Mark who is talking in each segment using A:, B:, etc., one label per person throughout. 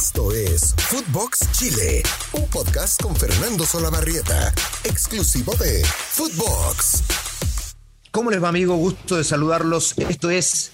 A: Esto es Footbox Chile, un podcast con Fernando Solabarrieta, exclusivo de Footbox.
B: ¿Cómo les va, amigo? Gusto de saludarlos. Esto es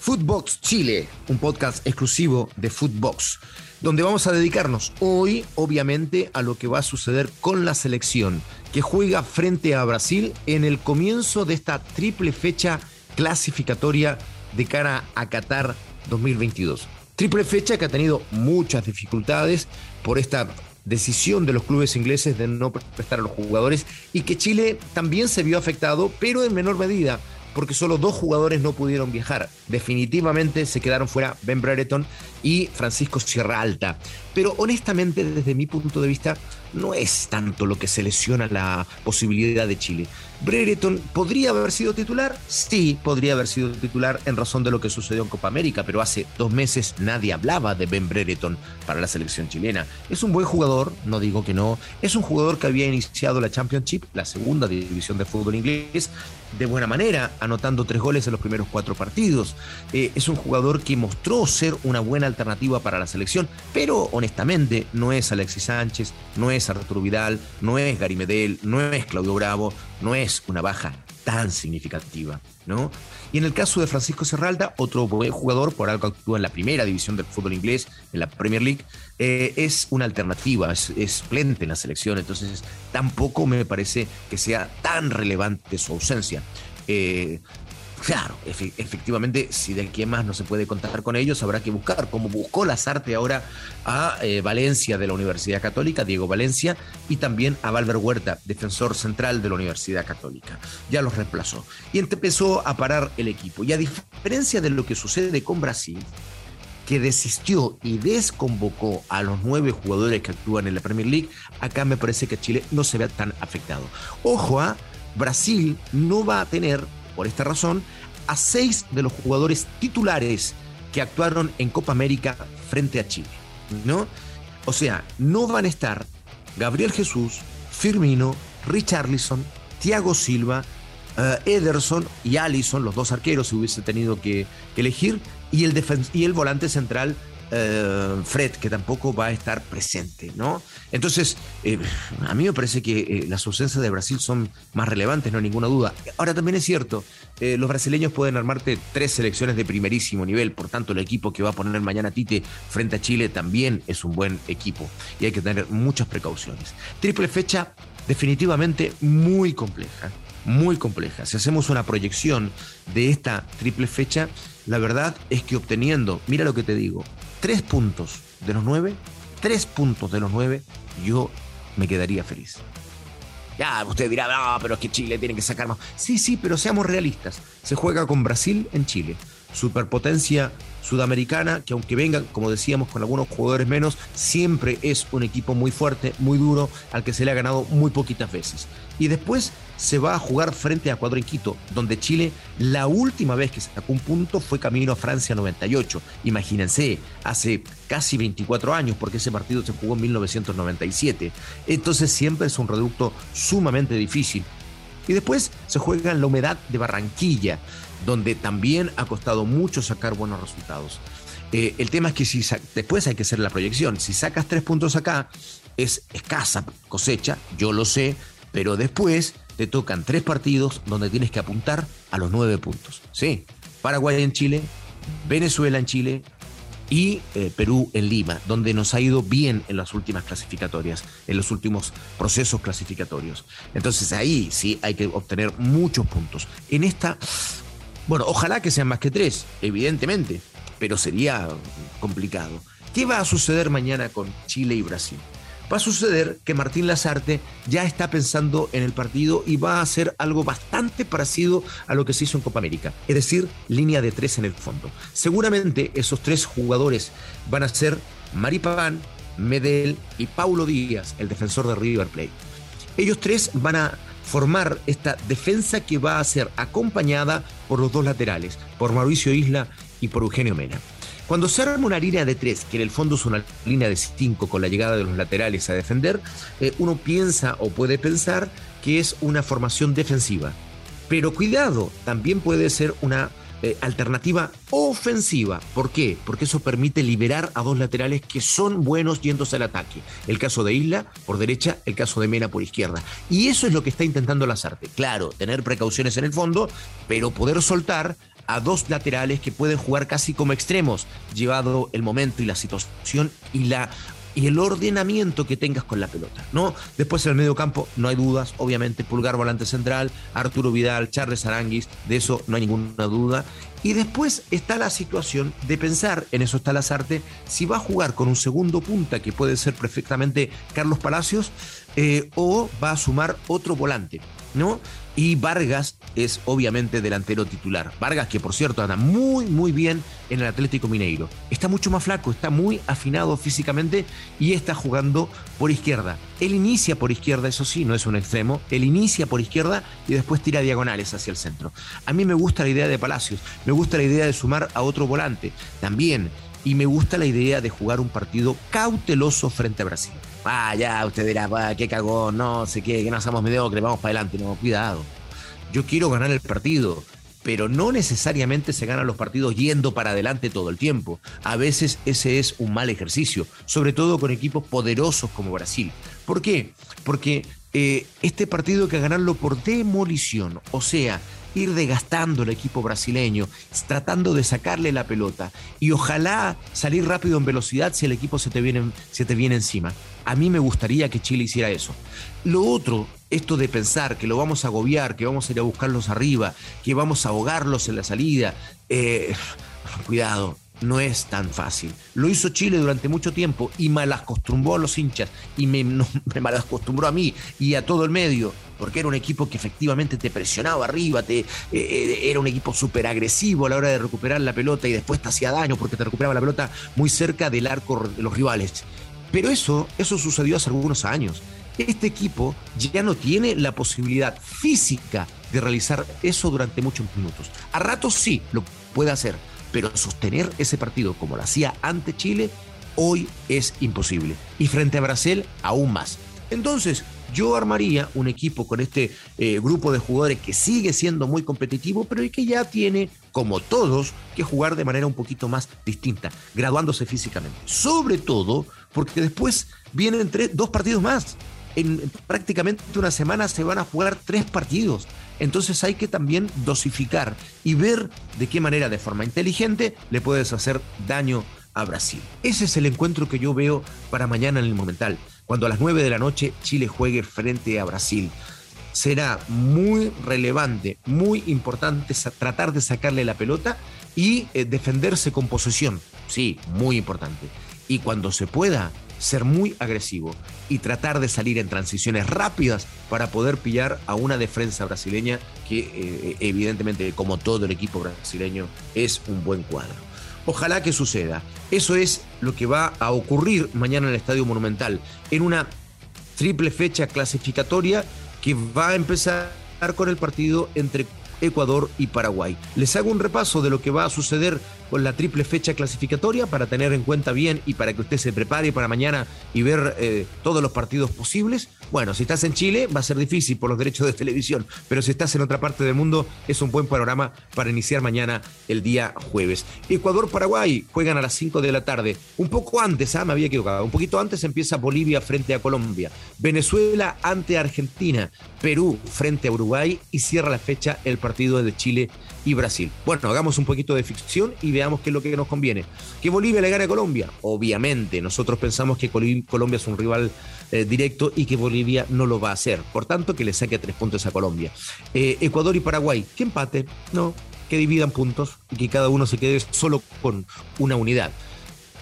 B: Footbox Chile, un podcast exclusivo de Footbox, donde vamos a dedicarnos hoy, obviamente, a lo que va a suceder con la selección, que juega frente a Brasil en el comienzo de esta triple fecha clasificatoria de cara a Qatar 2022. Triple fecha que ha tenido muchas dificultades por esta decisión de los clubes ingleses de no prestar a los jugadores y que Chile también se vio afectado, pero en menor medida, porque solo dos jugadores no pudieron viajar. Definitivamente se quedaron fuera Ben Brereton y Francisco Sierra Alta. Pero honestamente, desde mi punto de vista, no es tanto lo que se lesiona la posibilidad de Chile. Brereton podría haber sido titular, sí, podría haber sido titular en razón de lo que sucedió en Copa América, pero hace dos meses nadie hablaba de Ben Brereton para la selección chilena. Es un buen jugador, no digo que no, es un jugador que había iniciado la Championship, la segunda división de fútbol inglés, de buena manera, anotando tres goles en los primeros cuatro partidos. Eh, es un jugador que mostró ser una buena alternativa para la selección, pero honestamente no es Alexis Sánchez, no es Arturo Vidal, no es Gary Medel, no es Claudio Bravo, no es una baja tan significativa, ¿no? Y en el caso de Francisco Serralda, otro buen jugador, por algo actúa en la primera división del fútbol inglés, en la Premier League, eh, es una alternativa, es, es plente en la selección, entonces tampoco me parece que sea tan relevante su ausencia. Eh, Claro, efectivamente, si de aquí más no se puede contar con ellos, habrá que buscar, como buscó Lazarte ahora a eh, Valencia de la Universidad Católica, Diego Valencia, y también a Valver Huerta, defensor central de la Universidad Católica. Ya los reemplazó. Y empezó a parar el equipo. Y a diferencia de lo que sucede con Brasil, que desistió y desconvocó a los nueve jugadores que actúan en la Premier League, acá me parece que Chile no se vea tan afectado. Ojo a, Brasil no va a tener por esta razón, a seis de los jugadores titulares que actuaron en Copa América frente a Chile. ¿no? O sea, no van a estar Gabriel Jesús, Firmino, Richarlison, Thiago Silva, eh, Ederson y Allison, los dos arqueros, si hubiese tenido que, elegir, y el, y el volante central eh, Fred, que tampoco va a estar presente, ¿no? Entonces, eh, a mí me parece que eh, las ausencias de Brasil son más relevantes, no hay ninguna duda. Ahora también es cierto, los brasileños pueden armarte tres selecciones de primerísimo nivel, por tanto el equipo que va a poner mañana Tite frente a Chile también es un buen equipo y hay que tener muchas precauciones. Triple fecha definitivamente muy compleja muy compleja. Si hacemos una proyección de esta triple fecha, la verdad es que obteniendo, mira lo que te digo, tres puntos de los nueve, tres puntos de los nueve, yo me quedaría feliz. Ya, usted dirá, no, pero es que Chile tiene que sacar más. Sí, sí, pero seamos realistas. Se juega con Brasil en Chile. Superpotencia sudamericana, que aunque vengan, como decíamos, con algunos jugadores menos, siempre es un equipo muy fuerte, muy duro, al que se le ha ganado muy poquitas veces. Y después se va a jugar frente a Ecuador en Quito, donde Chile la última vez que sacó un punto fue camino a Francia 98. Imagínense, hace casi 24 años, porque ese partido se jugó en 1997. Entonces siempre es un reducto sumamente difícil. Y después se juega en la humedad de Barranquilla, donde también ha costado mucho sacar buenos resultados. Eh, el tema es que si después hay que hacer la proyección. Si sacas tres puntos acá, es escasa cosecha, yo lo sé, pero después te tocan tres partidos donde tienes que apuntar a los nueve puntos. Sí, Paraguay en Chile, Venezuela en Chile y eh, Perú en Lima, donde nos ha ido bien en las últimas clasificatorias, en los últimos procesos clasificatorios. Entonces ahí sí hay que obtener muchos puntos. En esta, bueno, ojalá que sean más que tres, evidentemente, pero sería complicado. ¿Qué va a suceder mañana con Chile y Brasil? Va a suceder que Martín Lazarte ya está pensando en el partido y va a hacer algo bastante parecido a lo que se hizo en Copa América, es decir, línea de tres en el fondo. Seguramente esos tres jugadores van a ser Maripán, Medel y Paulo Díaz, el defensor de River Plate. Ellos tres van a formar esta defensa que va a ser acompañada por los dos laterales, por Mauricio Isla y por Eugenio Mena. Cuando se arma una línea de tres, que en el fondo es una línea de cinco con la llegada de los laterales a defender, eh, uno piensa o puede pensar que es una formación defensiva. Pero cuidado, también puede ser una eh, alternativa ofensiva. ¿Por qué? Porque eso permite liberar a dos laterales que son buenos yéndose al ataque. El caso de Isla por derecha, el caso de Mena por izquierda. Y eso es lo que está intentando Lazarte. Claro, tener precauciones en el fondo, pero poder soltar a dos laterales que pueden jugar casi como extremos, llevado el momento y la situación y la y el ordenamiento que tengas con la pelota, ¿no? Después en el medio campo no hay dudas, obviamente Pulgar volante central, Arturo Vidal, Charles Aranguis, de eso no hay ninguna duda. Y después está la situación de pensar, en eso está Lazarte, si va a jugar con un segundo punta, que puede ser perfectamente Carlos Palacios, eh, o va a sumar otro volante, ¿no? Y Vargas es obviamente delantero titular. Vargas, que por cierto anda muy, muy bien en el Atlético Mineiro. Está mucho más flaco, está muy afinado físicamente y está jugando por izquierda. Él inicia por izquierda, eso sí, no es un extremo. Él inicia por izquierda y después tira diagonales hacia el centro. A mí me gusta la idea de Palacios, me gusta la idea de sumar a otro volante. También y me gusta la idea de jugar un partido cauteloso frente a Brasil. Ah, ya, usted dirá, qué cagón, no sé qué, que no somos mediocres, vamos para adelante. No, cuidado. Yo quiero ganar el partido, pero no necesariamente se ganan los partidos yendo para adelante todo el tiempo. A veces ese es un mal ejercicio, sobre todo con equipos poderosos como Brasil. ¿Por qué? Porque eh, este partido hay que ganarlo por demolición, o sea, ir desgastando el equipo brasileño, tratando de sacarle la pelota y ojalá salir rápido en velocidad si el equipo se te viene, se te viene encima. A mí me gustaría que Chile hiciera eso. Lo otro, esto de pensar que lo vamos a agobiar, que vamos a ir a buscarlos arriba, que vamos a ahogarlos en la salida, eh, cuidado, no es tan fácil. Lo hizo Chile durante mucho tiempo y malacostumbró a los hinchas y me, me malacostumbró a mí y a todo el medio, porque era un equipo que efectivamente te presionaba arriba, te, eh, eh, era un equipo súper agresivo a la hora de recuperar la pelota y después te hacía daño porque te recuperaba la pelota muy cerca del arco de los rivales. Pero eso, eso sucedió hace algunos años. Este equipo ya no tiene la posibilidad física de realizar eso durante muchos minutos. A ratos sí lo puede hacer, pero sostener ese partido como lo hacía ante Chile, hoy es imposible. Y frente a Brasil, aún más. Entonces, yo armaría un equipo con este eh, grupo de jugadores que sigue siendo muy competitivo, pero que ya tiene, como todos, que jugar de manera un poquito más distinta, graduándose físicamente. Sobre todo porque después vienen dos partidos más. En prácticamente una semana se van a jugar tres partidos. Entonces hay que también dosificar y ver de qué manera, de forma inteligente, le puedes hacer daño a Brasil. Ese es el encuentro que yo veo para mañana en el Monumental, cuando a las 9 de la noche Chile juegue frente a Brasil. Será muy relevante, muy importante tratar de sacarle la pelota y eh, defenderse con posesión. Sí, muy importante. Y cuando se pueda, ser muy agresivo y tratar de salir en transiciones rápidas para poder pillar a una defensa brasileña que eh, evidentemente como todo el equipo brasileño es un buen cuadro. Ojalá que suceda. Eso es lo que va a ocurrir mañana en el Estadio Monumental, en una triple fecha clasificatoria que va a empezar con el partido entre Ecuador y Paraguay. Les hago un repaso de lo que va a suceder con la triple fecha clasificatoria para tener en cuenta bien y para que usted se prepare para mañana y ver eh, todos los partidos posibles. Bueno, si estás en Chile va a ser difícil por los derechos de televisión, pero si estás en otra parte del mundo es un buen panorama para iniciar mañana el día jueves. Ecuador-Paraguay juegan a las 5 de la tarde. Un poco antes, ah, me había equivocado, un poquito antes empieza Bolivia frente a Colombia, Venezuela ante Argentina, Perú frente a Uruguay y cierra la fecha el partido de Chile y Brasil. Bueno, hagamos un poquito de ficción y veamos qué es lo que nos conviene. Que Bolivia le gane a Colombia. Obviamente, nosotros pensamos que Colombia es un rival eh, directo y que Bolivia no lo va a hacer. Por tanto, que le saque tres puntos a Colombia. Eh, Ecuador y Paraguay, que empate, no, que dividan puntos y que cada uno se quede solo con una unidad.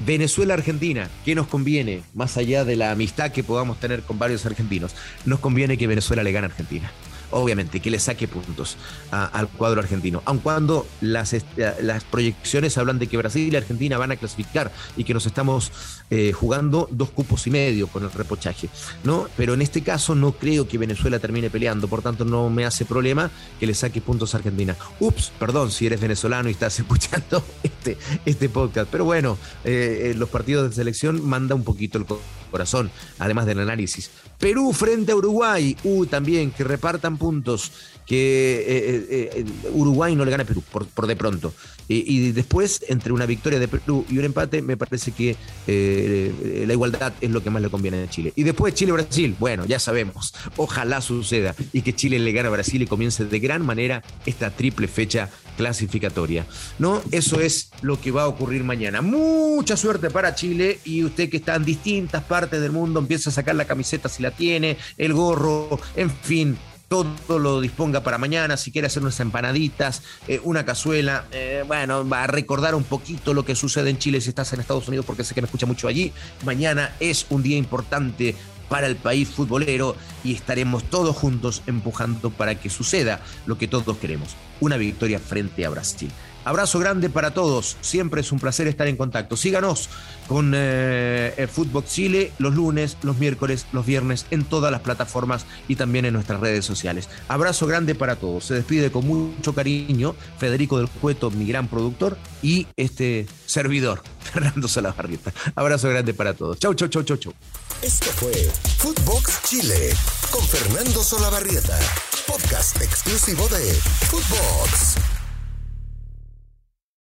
B: Venezuela-Argentina, ¿qué nos conviene? Más allá de la amistad que podamos tener con varios argentinos, nos conviene que Venezuela le gane a Argentina obviamente, que le saque puntos al cuadro argentino. Aun cuando las, las proyecciones hablan de que Brasil y Argentina van a clasificar y que nos estamos eh, jugando dos cupos y medio con el repochaje, ¿no? Pero en este caso no creo que Venezuela termine peleando, por tanto no me hace problema que le saque puntos a Argentina. Ups, perdón si eres venezolano y estás escuchando este, este podcast, pero bueno, eh, eh, los partidos de selección manda un poquito el corazón, además del análisis. Perú frente a Uruguay, uh, también que repartan puntos, que eh, eh, eh, Uruguay no le gana a Perú, por, de pronto. y después, entre una victoria de Perú y un empate, me parece que la igualdad es lo que más le conviene a Chile. Y después Chile-Brasil, bueno, ya sabemos, ojalá suceda y que Chile le gane a Brasil y comience de gran manera esta triple fecha clasificatoria. ¿No? Eso es lo que va a ocurrir mañana. Mucha suerte para Chile y usted que está en distintas partes del mundo empieza a sacar la camiseta si la tiene, el gorro, en fin, todo lo disponga para mañana, si quiere hacer unas empanaditas, eh, una cazuela, eh, bueno, va a recordar un poquito lo que sucede en Chile si estás en Estados Unidos, porque sé que me escucha mucho allí. Mañana es un día importante para el país futbolero y estaremos todos juntos empujando para que suceda lo que todos queremos, una victoria frente a Brasil. Abrazo grande para todos. Siempre es un placer estar en contacto. Síganos con eh, Fútbol Chile los lunes, los miércoles, los viernes en todas las plataformas y también en nuestras redes sociales. Abrazo grande para todos. Se despide con mucho cariño Federico del Cueto, mi gran productor, y este servidor, Fernando Salabarrieta. Abrazo grande para todos. Chau, chau, chau, chau, chau.
A: Esto fue Footbox Chile con Fernando Solabarrieta, podcast exclusivo de Footbox.